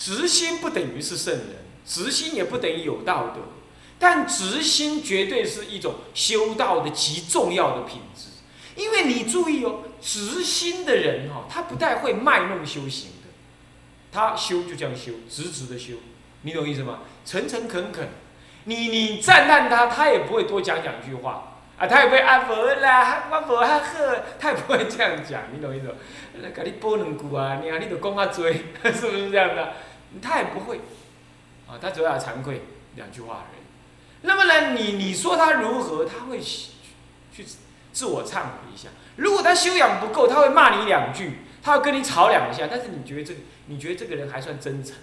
直心不等于是圣人，直心也不等于有道德，但直心绝对是一种修道的极重要的品质。因为你注意哦，直心的人哈，他不太会卖弄修行的，他修就这样修，直直的修，你懂意思吗？诚诚恳恳，你你赞叹他，他也不会多讲两句话啊，他也不会啊佛啦，我佛哈呵，他也不会这样讲，你懂意思吗？给你播两句啊，你啊，你都讲啊嘴，是不是这样的？他也不会，啊，他主要惭愧两句话而已。那么呢，你你说他如何？他会去自我忏悔一下。如果他修养不够，他会骂你两句，他会跟你吵两下。但是你觉得这个，你觉得这个人还算真诚。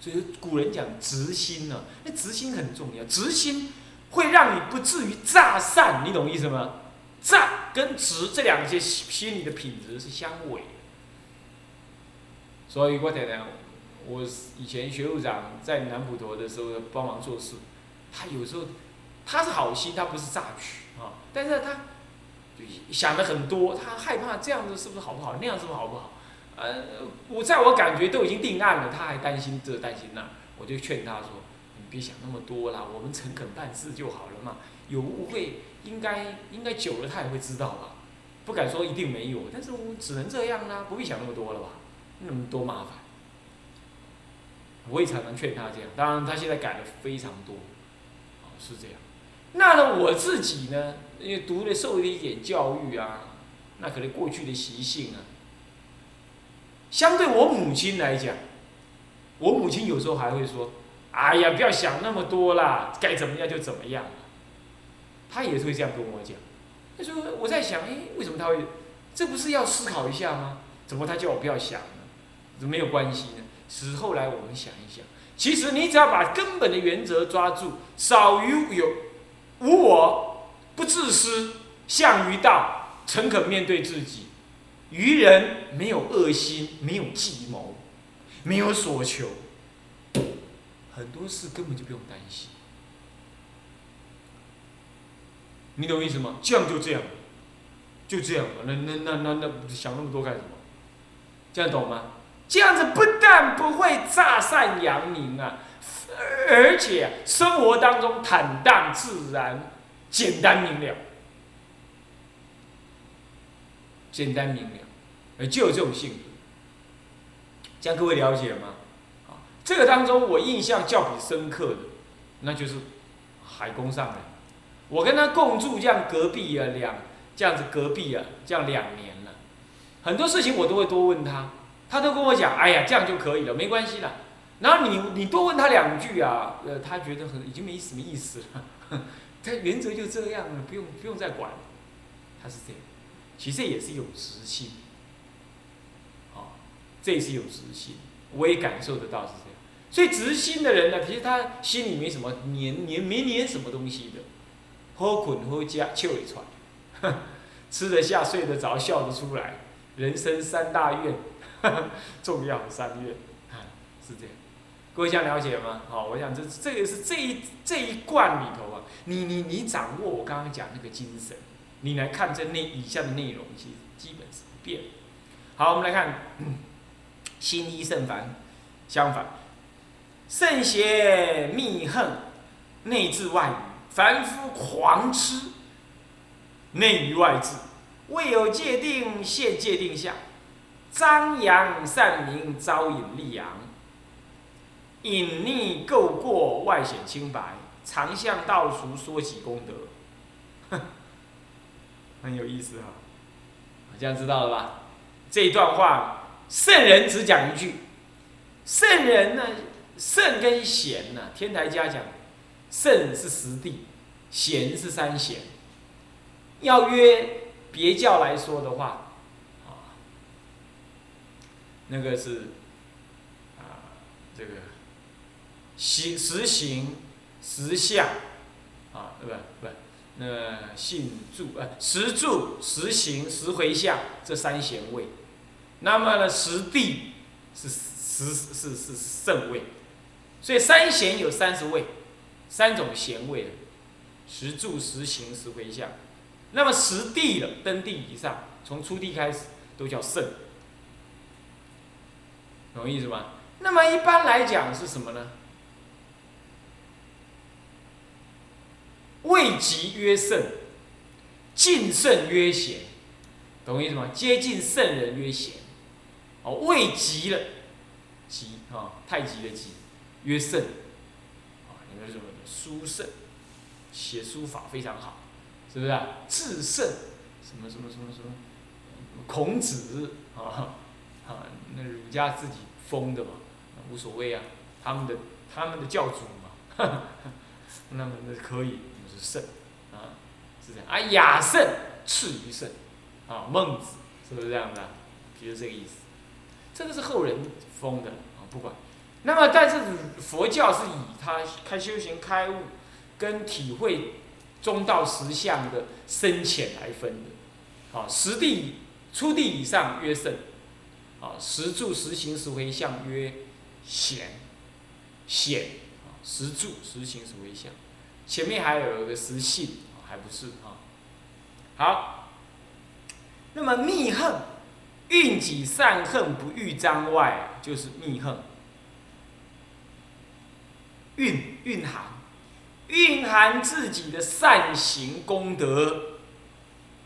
所以古人讲直心呢，那直心很重要，直心会让你不至于诈善，你懂意思吗？诈跟直这两些心理的品质是相违的。所以我太太，我以前学务长在南普陀的时候帮忙做事，他有时候他是好心，他不是诈取啊，但是他想的很多，他害怕这样子是不是好不好，那样是不是好不好？呃，我在我感觉都已经定案了，他还担心这担心那，我就劝他说，你别想那么多啦，我们诚恳办事就好了嘛，有误会应该应该久了他也会知道吧，不敢说一定没有，但是我只能这样啦，不必想那么多了吧。那么多麻烦，我也常常劝他这样。当然，他现在改的非常多，哦，是这样。那呢，我自己呢，因为读了受了一点教育啊，那可能过去的习性啊，相对我母亲来讲，我母亲有时候还会说：“哎呀，不要想那么多啦，该怎么样就怎么样。”他也是会这样跟我讲。他说：“我在想，哎，为什么他会？这不是要思考一下吗？怎么他叫我不要想？”没有关系呢。是后来我们想一想，其实你只要把根本的原则抓住，少于有无我，不自私，向于道，诚恳面对自己，于人没有恶心，没有计谋，没有所求，很多事根本就不用担心。你懂意思吗？这样就这样，就这样那那那那那想那么多干什么？这样懂吗？这样子不但不会诈善扬名啊，而且生活当中坦荡自然、简单明了，简单明了，呃，就有这种性格。这样各位了解吗？啊，这个当中我印象较比深刻的，那就是海公上人。我跟他共住这样隔壁啊两，这样子隔壁啊这样两年了，很多事情我都会多问他。他都跟我讲，哎呀，这样就可以了，没关系了。然后你你多问他两句啊，呃，他觉得很已经没什么意思了。他原则就这样了，不用不用再管。他是这样，其实也是有直心。哦，这也是有直心，我也感受得到是这样。所以直心的人呢，其实他心里没什么黏黏没黏什么东西的，喝捆喝家笑一串，吃得下睡得着笑得出来，人生三大愿。重要三月，啊，是这样，各位想了解吗？好，我想这这个是这一这一贯里头啊，你你你掌握我刚刚讲那个精神，你来看这内以下的内容，其实基本是不变。好，我们来看心一圣凡，相反，圣邪密恨，内治外语，凡夫狂痴，内于外治，未有界定，现界定下。张扬善名，招引利阳；隐匿垢过，外显清白。常向道俗，说起功德，很有意思哈。这样知道了吧？这一段话，圣人只讲一句。圣人呢，圣跟贤呢，天台家讲，圣是实地，贤是三贤。要约别教来说的话。那个是啊，这个行实行实相啊，不不，那信住呃实住实行实回向这三贤位，那么呢实地是实是是圣位，所以三贤有三十位，三种贤位的，实住实行实回向，那么实地了登地以上，从初地开始都叫圣。懂意思吗？那么一般来讲是什么呢？位极曰圣，近圣曰贤，懂意思吗？接近圣人曰贤，哦，位极了，极啊，太极的极，曰圣，啊，你们什么书圣，写书法非常好，是不是啊？至圣，什么什么什么什么，孔子啊，啊，那儒家自己封的嘛，无所谓啊，他们的他们的教主嘛，那么那可以就是。圣，啊，是这样啊，雅圣次于圣，啊，孟子是不是这样的？就是这个意思。这个是后人封的啊，不管。那么，但是佛教是以他开修行开悟跟体会中道实相的深浅来分的。啊，实地初地以上曰圣，啊，实住实行实回向曰显，显啊，实住实行实回向。前面还有一个实性，还不是啊。好，那么密恨，蕴己善恨不欲张外，就是密恨。蕴蕴含，蕴含自己的善行功德，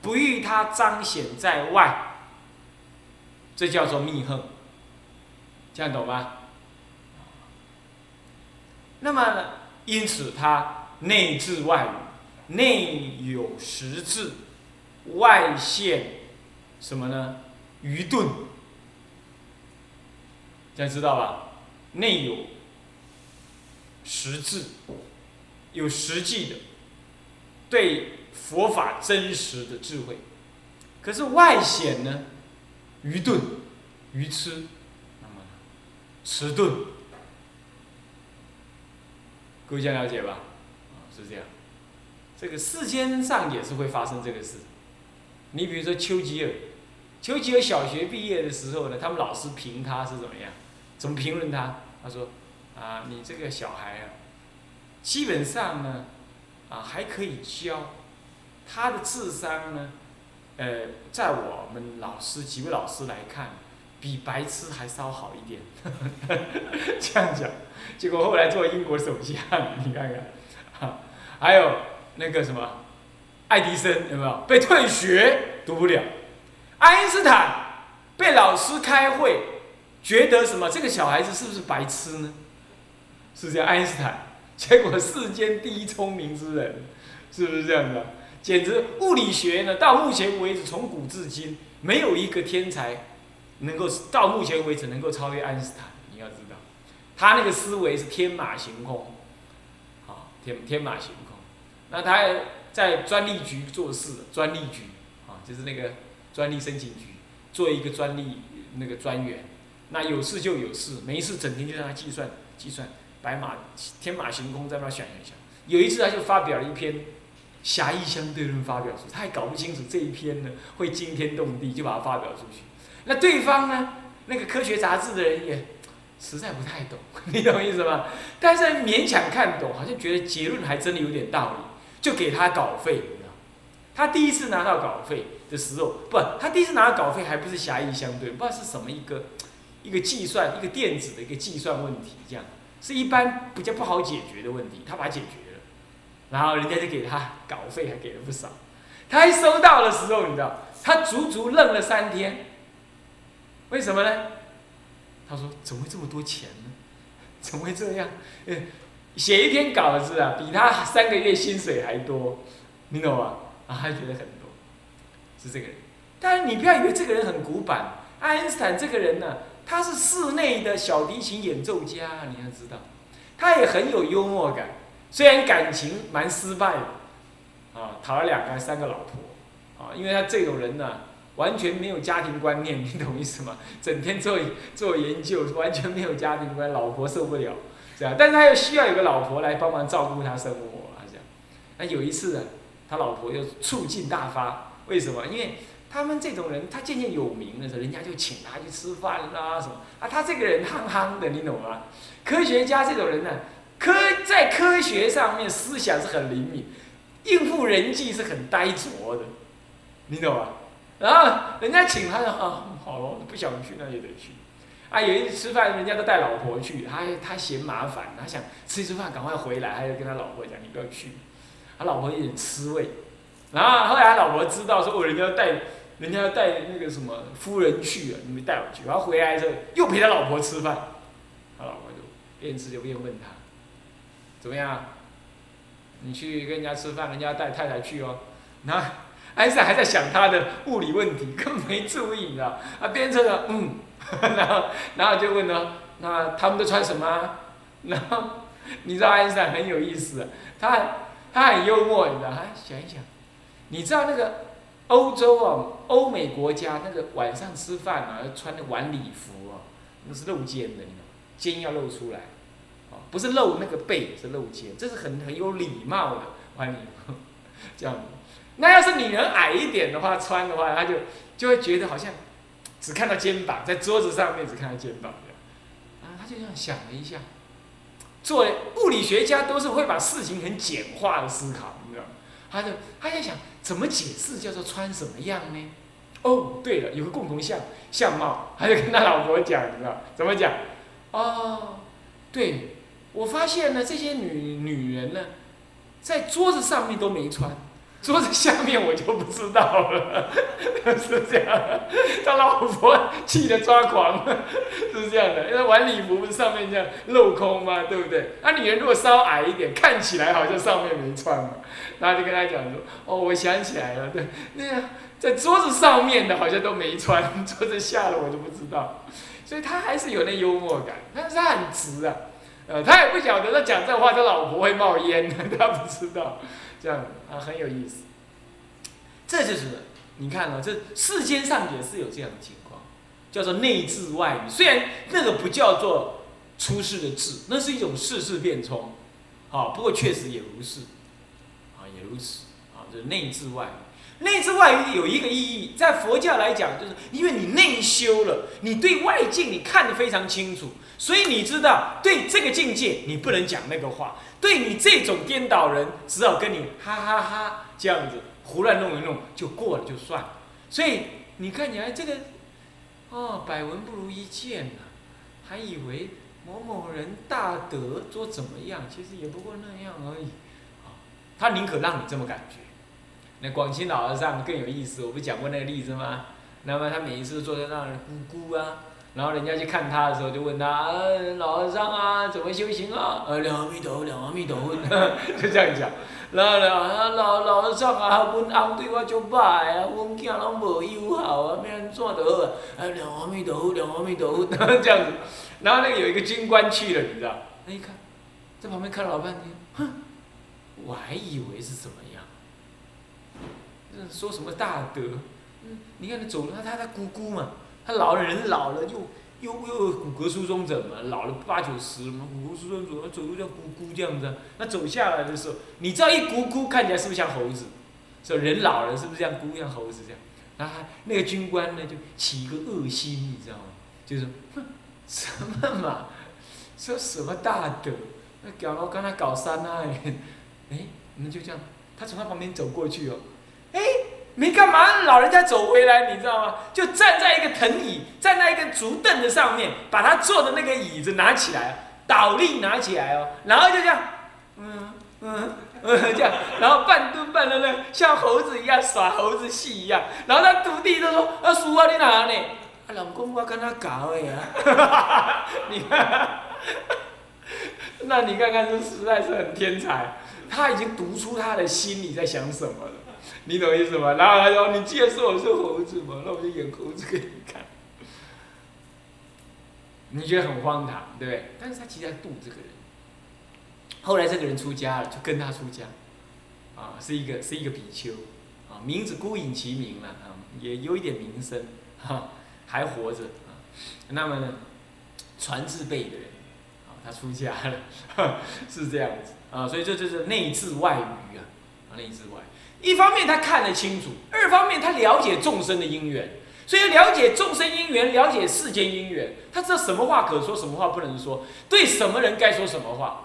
不欲他彰显在外，这叫做密恨。这样懂吗？那么因此他。内治外语，内有实质，外现什么呢？愚钝，这样知道吧？内有实质，有实际的对佛法真实的智慧，可是外显呢？愚钝、愚痴，那么迟钝，各位这样了解吧？是这样，这个世间上也是会发生这个事。你比如说丘吉尔，丘吉尔小学毕业的时候呢，他们老师评他是怎么样？怎么评论他？他说：“啊，你这个小孩啊，基本上呢，啊还可以教，他的智商呢，呃，在我们老师几位老师来看，比白痴还稍好一点。”这样讲，结果后来做英国首相，你看看。还有那个什么，爱迪生有没有被退学读不了？爱因斯坦被老师开会，觉得什么这个小孩子是不是白痴呢？是这样，爱因斯坦，结果世间第一聪明之人，是不是这样的？简直物理学呢，到目前为止从古至今没有一个天才能够到目前为止能够超越爱因斯坦。你要知道，他那个思维是天马行空，好，天天马行空。那他在专利局做事，专利局啊，就是那个专利申请局，做一个专利那个专员。那有事就有事，没事整天就让他计算计算，白马天马行空在那想一想。有一次他就发表了一篇狭义相对论发表出，他还搞不清楚这一篇呢会惊天动地，就把它发表出去。那对方呢，那个科学杂志的人也实在不太懂，你懂意思吗？但是勉强看懂，好像觉得结论还真的有点道理。就给他稿费，他第一次拿到稿费的时候，不，他第一次拿到稿费还不是狭义相对，不知道是什么一个一个计算，一个电子的一个计算问题，这样是一般比较不好解决的问题，他把它解决，然后人家就给他稿费，还给了不少。他一收到的时候，你知道，他足足愣了三天，为什么呢？他说：“ 怎么会这么多钱呢？怎么会这样？”写一篇稿子啊，比他三个月薪水还多，你懂吗？啊，他觉得很多，是这个人。但是你不要以为这个人很古板，爱因斯坦这个人呢，他是室内的小提琴演奏家，你要知道，他也很有幽默感。虽然感情蛮失败的，啊，讨了两个三个老婆，啊，因为他这种人呢，完全没有家庭观念，你懂意思吗？整天做做研究，完全没有家庭观，老婆受不了。这样，但是他又需要有个老婆来帮忙照顾他生活啊，这样。那有一次啊，他老婆又醋劲大发，为什么？因为他们这种人，他渐渐有名的时候，人家就请他去吃饭啦什么。啊，他这个人憨憨的，你懂吗？科学家这种人呢，科在科学上面思想是很灵敏，应付人际是很呆拙的，你懂吗？然后人家请他，啊，好了，不想去那也得去。啊，有一次吃饭，人家都带老婆去，他他嫌麻烦，他想吃一次饭赶快回来，他就跟他老婆讲：“你不要去。”他老婆有点吃味。然后后来他老婆知道说：“哦，人家要带人家要带那个什么夫人去了，你没带我去。”然后回来之后又陪他老婆吃饭，他老婆就边吃就边问他：“怎么样？你去跟人家吃饭，人家带太太去哦。”然后安塞还在想他的物理问题，根本没注意，你知道？啊，变成了嗯。然后，然后就问了，那他们都穿什么？然后，你知道爱因斯坦很有意思，他他很幽默，你知道？他想一想，你知道那个欧洲啊，欧美国家那个晚上吃饭啊，穿的晚礼服啊，那是露肩的，你知道？肩要露出来，不是露那个背，是露肩，这是很很有礼貌的晚礼服，这样。那要是女人矮一点的话，穿的话，他就就会觉得好像。只看到肩膀，在桌子上面只看到肩膀这样啊，他就这样想了一下。作为物理学家，都是会把事情很简化的思考，你知道吗？他就他在想怎么解释叫做穿什么样呢？哦，对了，有个共同相相貌，他就跟他老婆讲，你知道怎么讲？哦，对，我发现呢，这些女女人呢，在桌子上面都没穿。桌子下面我就不知道了，是这样。他老婆气得抓狂，是这样的。因为晚礼服不是上面这样镂空吗？对不对？那女人如果稍矮一点，看起来好像上面没穿嘛。然后就跟他讲说：“哦，我想起来了，对，那个在桌子上面的好像都没穿，桌子下了我就不知道。”所以他还是有那幽默感，但是他很直啊。呃，他也不晓得他讲这话，他老婆会冒烟，他不知道。这样啊，很有意思。这就是你看啊，这世间上也是有这样的情况，叫做内治外语。虽然那个不叫做出世的治，那是一种世事变冲，好，不过确实也如是，啊，也如此，啊，就是内治外语。内治外语有一个意义，在佛教来讲，就是因为你内修了，你对外境你看得非常清楚，所以你知道对这个境界你不能讲那个话。对你这种颠倒人，只好跟你哈哈哈这样子胡乱弄一弄就过了就算。所以你看起来这个，哦，百闻不如一见呐，还以为某某人大德做怎么样，其实也不过那样而已。啊他宁可让你这么感觉。那广清老和尚更有意思，我不讲过那个例子吗？那么他每一次坐在那儿咕咕啊。然后人家去看他的时候，就问他：“老和尚啊，怎么修行啊？”呃，两阿弥陀，两阿弥陀佛，就这样讲。然后呢，老老和尚啊，阮翁对我足歹啊，阮囝拢无友好啊，要安怎得好啊？两阿弥陀佛，两阿弥陀佛，这样子。然后那个有一个军官去了，你知道？那一看，在旁边看了老半天，哼，我还以为是什么样？说什么大德？嗯，你看他走了，他他他姑姑嘛。他老了，人老了又又又骨骼疏松症嘛，老了八九十嘛，骨骼疏松症，走路叫咕咕这样子。那走下来的时候，你知道一咕咕看起来是不是像猴子？说人老了是不是这样咕像猴子这样？然后那个军官呢就起一个恶心，你知道吗？就是哼，什么嘛，说什么大德，那搞了刚才搞三爱，哎，那就这样，他从他旁边走过去哦，哎。没干嘛，老人家走回来，你知道吗？就站在一个藤椅，站在一个竹凳子上面，把他坐的那个椅子拿起来，倒立拿起来哦，然后就这样，嗯嗯嗯这样，然后半蹲半蹲的像猴子一样耍猴子戏一样，然后他徒弟都说：“啊，叔啊，你哪呢？”啊，老公，我跟他搞的呀，你，那你看看，这实在是很天才，他已经读出他的心里在想什么了。你懂意思吗？然后他说：“你既然说我是猴子嘛，那我就演猴子给你看。”你觉得很荒唐，对不对？但是他其实在度这个人。后来这个人出家了，就跟他出家，啊，是一个是一个比丘，啊，名字孤影其名了，啊，也有一点名声，哈，还活着，啊，那么呢，传字辈的人，啊，他出家了，是这样子，啊，所以这就是内治外语啊，啊，内治外。一方面他看得清楚，二方面他了解众生的因缘，所以了解众生因缘，了解世间因缘，他知道什么话可说，什么话不能说，对什么人该说什么话。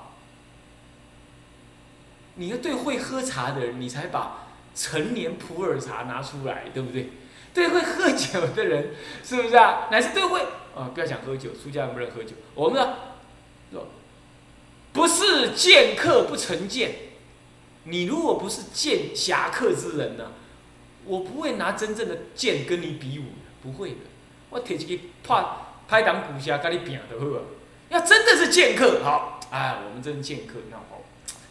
你要对会喝茶的人，你才把陈年普洱茶拿出来，对不对？对会喝酒的人，是不是啊？乃是对会啊，不要讲喝酒，出家人不能喝酒。我们呢，不是见客不成见。你如果不是剑侠客之人呢，我不会拿真正的剑跟你比武，不会的。我铁一个拍拍档鼓下跟你拼的好啊。要真的是剑客，好，哎，我们真剑客，你看好，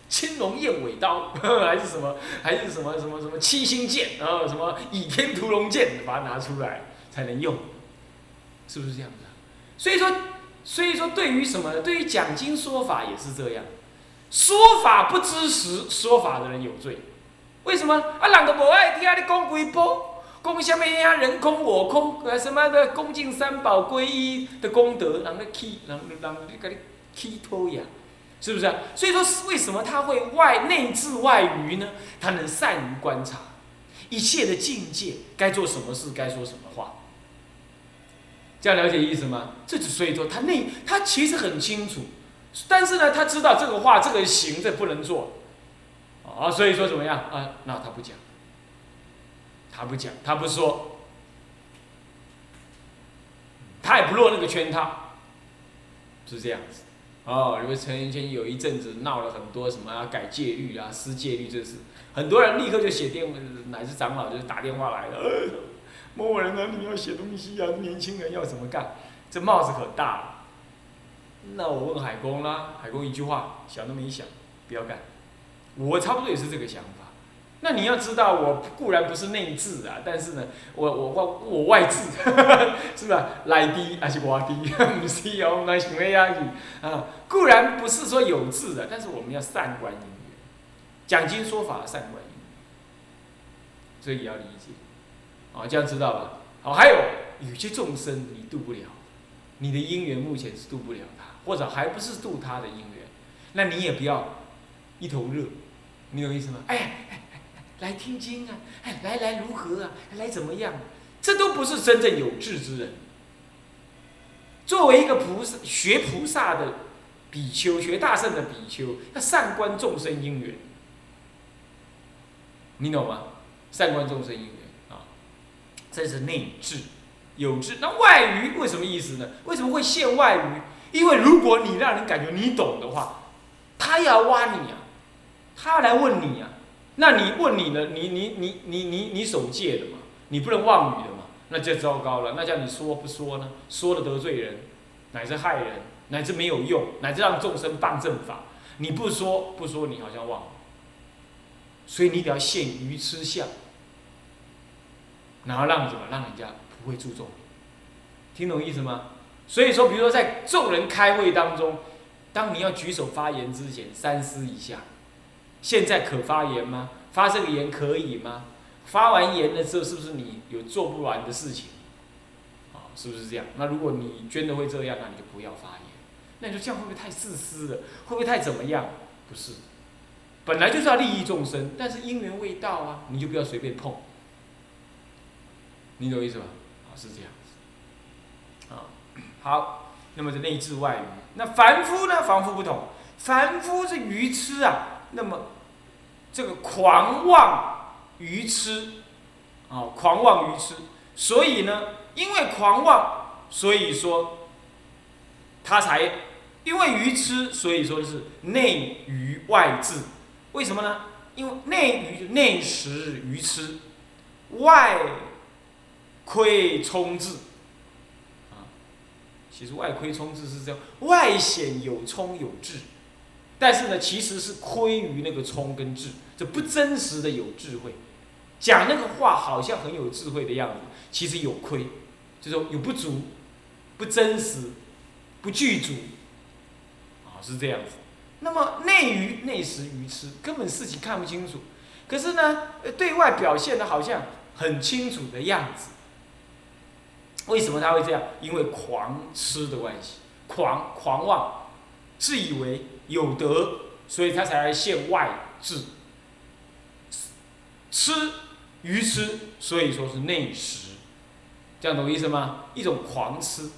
青龙偃尾刀，还是什么，还是什么什么什么七星剑，然后什么倚天屠龙剑，把它拿出来才能用，是不是这样子？所以说，所以说，对于什么？对于讲经说法也是这样，说法不知实，说法的人有罪。为什么？啊，人都不爱听你讲几波。讲什么呀？人空我空，呃，什么的恭敬三宝皈依的功德，人咧起，人人给你起托呀，是不是？所以说，为什么他会外内治外愚呢？他能善于观察一切的境界，该做什么事，该说什么话。这样了解意思吗？这就所以说，他内他其实很清楚，但是呢，他知道这个话，这个行，这不能做，啊，所以说怎么样啊？那他不讲。他不讲，他不说，他也不落那个圈套，是这样子。哦，因为陈寅谦有一阵子闹了很多什么改戒律啊、失戒律这事，很多人立刻就写电，乃至长老就打电话来了，某某人啊，你要写东西啊，年轻人要怎么干？这帽子可大了。那我问海公啦，海公一句话，想都没想，不要干。我差不多也是这个想法。那你要知道，我固然不是内治啊，但是呢，我我外我外治，是吧？来低还是外低？不是哦，那什么样子啊？固然不是说有志的，但是我们要善观因缘，讲经说法善观因缘，所以要理解，啊，这样知道吧？好，还有有些众生你渡不了，你的因缘目前是渡不了他，或者还不是度他的因缘，那你也不要一头热，你有意思吗？哎。来听经啊，哎，来来如何啊？来怎么样？这都不是真正有志之人。作为一个菩萨学菩萨的比丘，学大圣的比丘，要善观众生因缘，你懂吗？善观众生因缘啊，这是内智有智。那外愚为什么意思呢？为什么会现外愚？因为如果你让人感觉你懂的话，他要挖你啊，他要来问你啊。那你问你呢？你你你你你你守戒的嘛？你不能妄语的嘛？那就糟糕了。那叫你说不说呢？说了得罪人，乃至害人，乃至没有用，乃至让众生谤正法。你不说不说，你好像忘了。所以你得要现愚痴相，然后让什么？让人家不会注重。听懂意思吗？所以说，比如说在众人开会当中，当你要举手发言之前，三思一下。现在可发言吗？发这个言可以吗？发完言的时候，是不是你有做不完的事情？啊，是不是这样？那如果你真的会这样，那你就不要发言。那你说这样会不会太自私了？会不会太怎么样？不是，本来就是要利益众生，但是因缘未到啊，你就不要随便碰。你懂意思吧？啊，是这样子。啊，好，那么是内治外愚。那凡夫呢？凡夫不同，凡夫是愚痴啊。那么，这个狂妄愚痴，啊，狂妄愚痴，所以呢，因为狂妄，所以说，他才因为愚痴，所以说是内愚外智。为什么呢？因为内愚内实愚痴，外亏充智。其实外亏充智是这样，外显有充有智。但是呢，其实是亏于那个聪跟智，这不真实的有智慧，讲那个话好像很有智慧的样子，其实有亏，就是有不足，不真实，不具足，啊，是这样子。那么内愚内实愚痴，根本事情看不清楚，可是呢，对外表现的好像很清楚的样子。为什么他会这样？因为狂痴的关系，狂狂妄，自以为。有德，所以他才来现外智。吃愚痴，所以说是内实，这样懂意思吗？一种狂吃，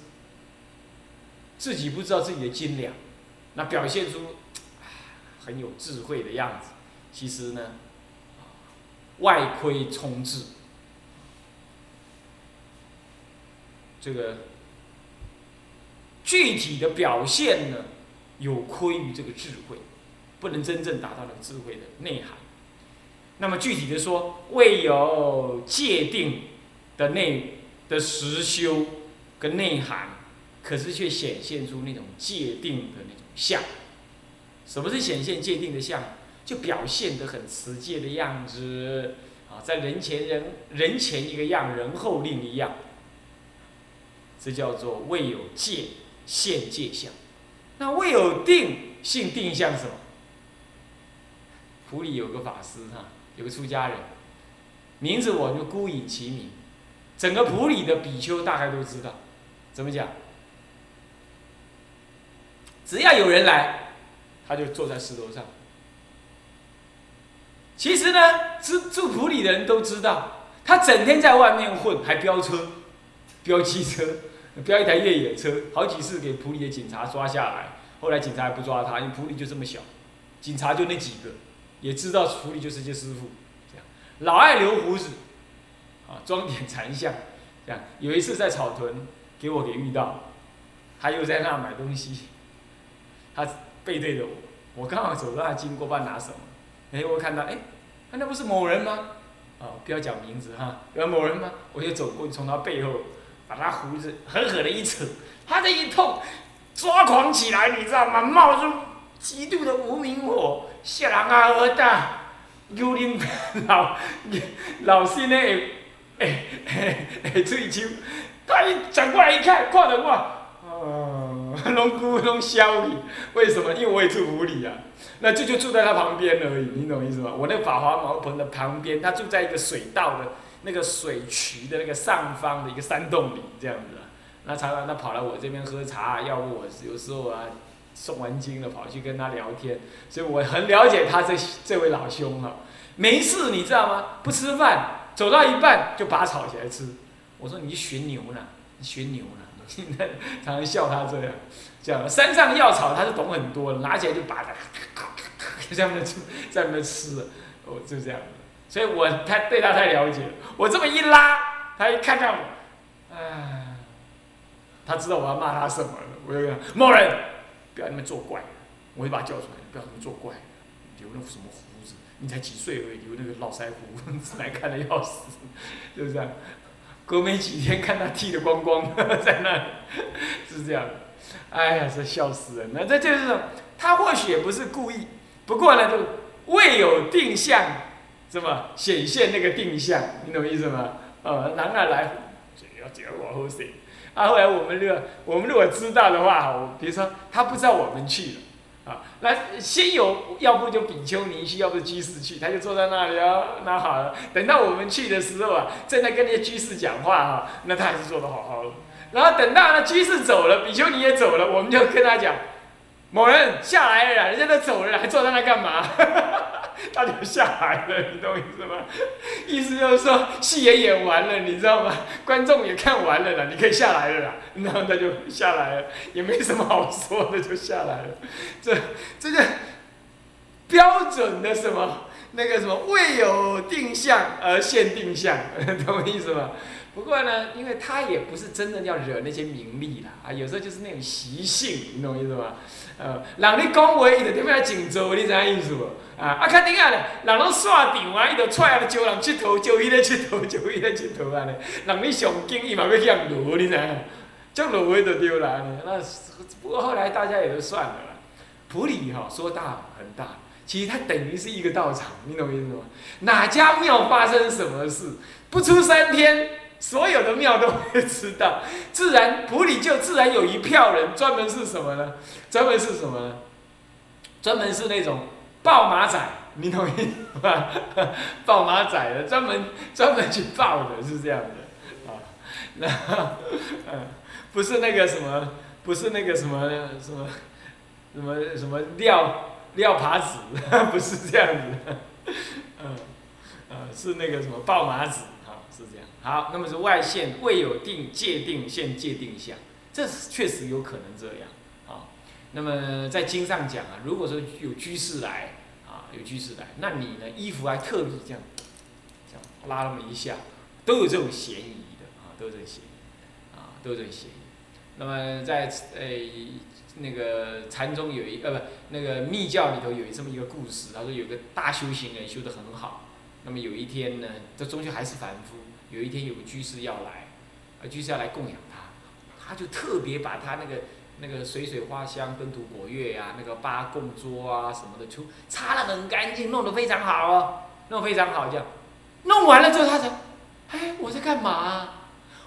自己不知道自己的斤两，那表现出很有智慧的样子，其实呢，外窥充智，这个具体的表现呢，有亏于这个智慧，不能真正达到那个智慧的内涵。那么具体的说，未有界定的内的实修跟内涵，可是却显现出那种界定的那种相。什么是显现界定的相？就表现得很持戒的样子啊，在人前人人前一个样，人后另一样。这叫做未有界现界相。那未有定性定相什么？普里有个法师哈。有个出家人，名字我就孤影其名，整个普里的比丘大概都知道。怎么讲？只要有人来，他就坐在石头上。其实呢，住住普里的人都知道，他整天在外面混，还飙车，飙汽车，飙一台越野车，好几次给普里的警察抓下来。后来警察也不抓他，因为普里就这么小，警察就那几个。也知道普里就是些师傅，这样老爱留胡子，啊，装点禅相，这样有一次在草屯给我给遇到，他又在那买东西，他背对着我，我刚好走到他经过，不知道拿什么，哎，我看到，哎，那不是某人吗？啊，不要讲名字哈，要某人吗？我就走过去，从他背后把他胡子狠狠的一扯，他这一痛，抓狂起来，你知道吗？冒出极度的无名火。小人啊，二大，有恁老老师呢？哎哎哎，吹球，他一转过来一看，看到我，哦，拢哭拢笑你。为什么？因为我也住府里啊，那这就住在他旁边而已，你懂意思吗？我那法华茅棚的旁边，他住在一个水道的那个水渠的那个上方的一个山洞里，这样子。那常常他跑来我这边喝茶，要不我有时候啊。诵完经了，跑去跟他聊天，所以我很了解他这这位老兄哈。没事，你知道吗？不吃饭，走到一半就拔草起来吃。我说你学牛呢？学牛呢？常常笑他这样，这样山上药草他是懂很多，拿起来就把它，在那吃，在那吃，哦，就这样所以我太对他太了解。我这么一拉，他一看到我，哎，他知道我要骂他什么了。我就讲某人。不要那么作怪，我会把他叫出来。不要那么作怪，留那什么胡子？你才几岁而已，留那个络腮胡，难看的要死，就是不是？隔没几天，看他剃的光光 在那，是这样。哎呀，这笑死人了。这就是他或许也不是故意，不过呢，就未有定向，什么显现那个定向，你懂意思吗？呃，哪哪来？要讲我好些。啊，后来我们如果我们如果知道的话，我比如说他不知道我们去了，啊，那先有要不就比丘尼去，要不居士去，他就坐在那里哦，那好了，等到我们去的时候啊，正在跟那些居士讲话哈，那他还是做的好好的，然后等到那居士走了，比丘尼也走了，我们就跟他讲，某人下来了，人家都走了，还坐在那干嘛？他就下来了，你懂我意思吗？意思就是说，戏也演完了，你知道吗？观众也看完了啦，你可以下来了啦。然后他就下来了，也没什么好说的，就下来了。这这个标准的什么那个什么未有定向而现定向，懂我意思吗？不过呢，因为他也不是真的要惹那些名利啦，啊，有时候就是那种习性，你懂我意思吗？呃，人你讲话，伊就点样来紧做，你知影意思无？啊，啊，肯定啊咧，人拢散场啊，伊就出来招人佚佗，招伊咧佚佗，招伊咧佚佗安尼。人你上紧，伊嘛要向落，你知影？将落位就丢了。那不过后来大家也都算了啦。普里哈说大很大，其实它等于是一个道场，你懂我意思吗？哪家庙发生什么事，不出三天。所有的庙都会知道，自然普里就自然有一票人专门是什么呢？专门是什么呢？专门是那种抱马仔，你懂意思吧？抱马仔的，专门专门去抱的，是这样的啊。那嗯，不是那个什么，不是那个什么什么什么什么料撂耙子，不是这样子。嗯呃，是那个什么抱马子。是这样，好，那么是外现未有定界定现界定相，这是确实有可能这样，啊，那么在经上讲啊，如果说有居士来，啊，有居士来，那你呢衣服还特意这样，这样拉那么一下，都有这种嫌疑的，啊，都有这种嫌疑，啊，都有这种嫌疑，那么在呃那个禅宗有一呃不那个密教里头有这么一个故事，他说有个大修行人修得很好，那么有一天呢，这终究还是凡夫，有一天有个居士要来，啊居士要来供养他，他就特别把他那个那个水水花香、灯土果月呀、那个八供桌啊什么的，出擦得很干净，弄得非常好哦，弄得非常好这样，弄完了之后他才，哎我在干嘛？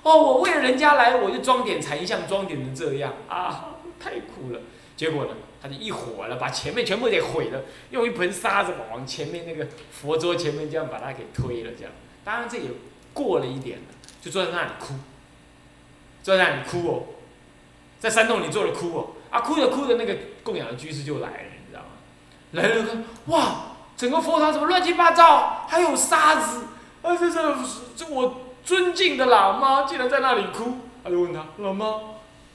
哦，我为了人家来，我就装点禅像，装点成这样。啊，太酷了。结果呢，他就一火了，把前面全部给毁了，用一盆沙子往前面那个佛桌前面这样把它给推了，这样。当然这也过了一点了，就坐在那里哭，坐在那里哭哦，在山洞里坐着哭哦，啊，哭着哭着那个供养的居士就来了，你知道吗？来了，哇，整个佛堂怎么乱七八糟，还有沙子，啊，这这这我。尊敬的喇嘛竟然在那里哭，他就问他：“老妈，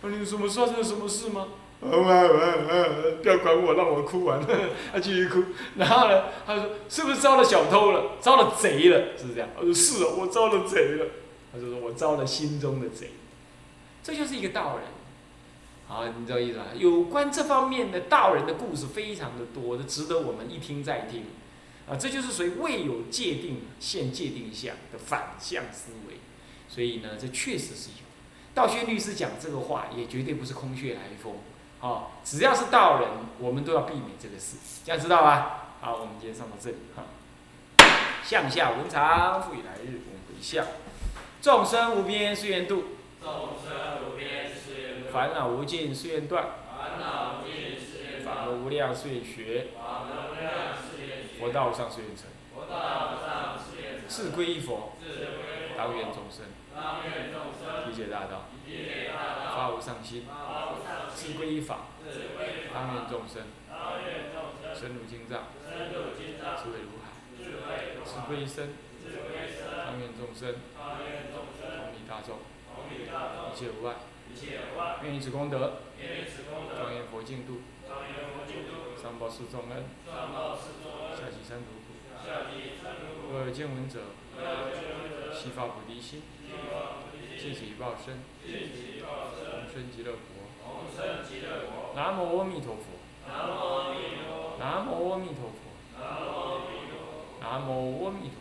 你有什么发生了什么事吗？”“不要管我，让我哭完。”他继续哭。然后呢，他说：“是不是招了小偷了？招了贼了？是不是这样？”他说：“是啊，我招了贼了。”他就说：“我招了心中的贼。”这就是一个道人。好，你知道意思吧？有关这方面的道人的故事非常的多，这值得我们一听再听。啊，这就是属于未有界定现界定下的反向思维，所以呢，这确实是有。道宣律师讲这个话，也绝对不是空穴来风。哦，只要是道人，我们都要避免这个事，这样知道吧？好，我们今天上到这里哈。向下文长，复以来日功回向。众生无边誓愿度，众生无边誓愿度。烦恼无尽誓愿断，烦恼无尽誓愿断。法门无量誓愿学，法门无量。佛道上誓愿成，誓归一佛，当愿众生，理解大道，发无上心，誓归依法，当愿众生，深入经藏，智慧如海，智归一生，当愿众生，同理大众，一切无碍，愿以此功德，庄严佛净土，上报四重恩。下济三途苦，若有见闻者，悉发菩提心，尽此一报身，同生极乐国。南无阿弥陀佛。南无阿弥陀佛。南无阿弥陀佛。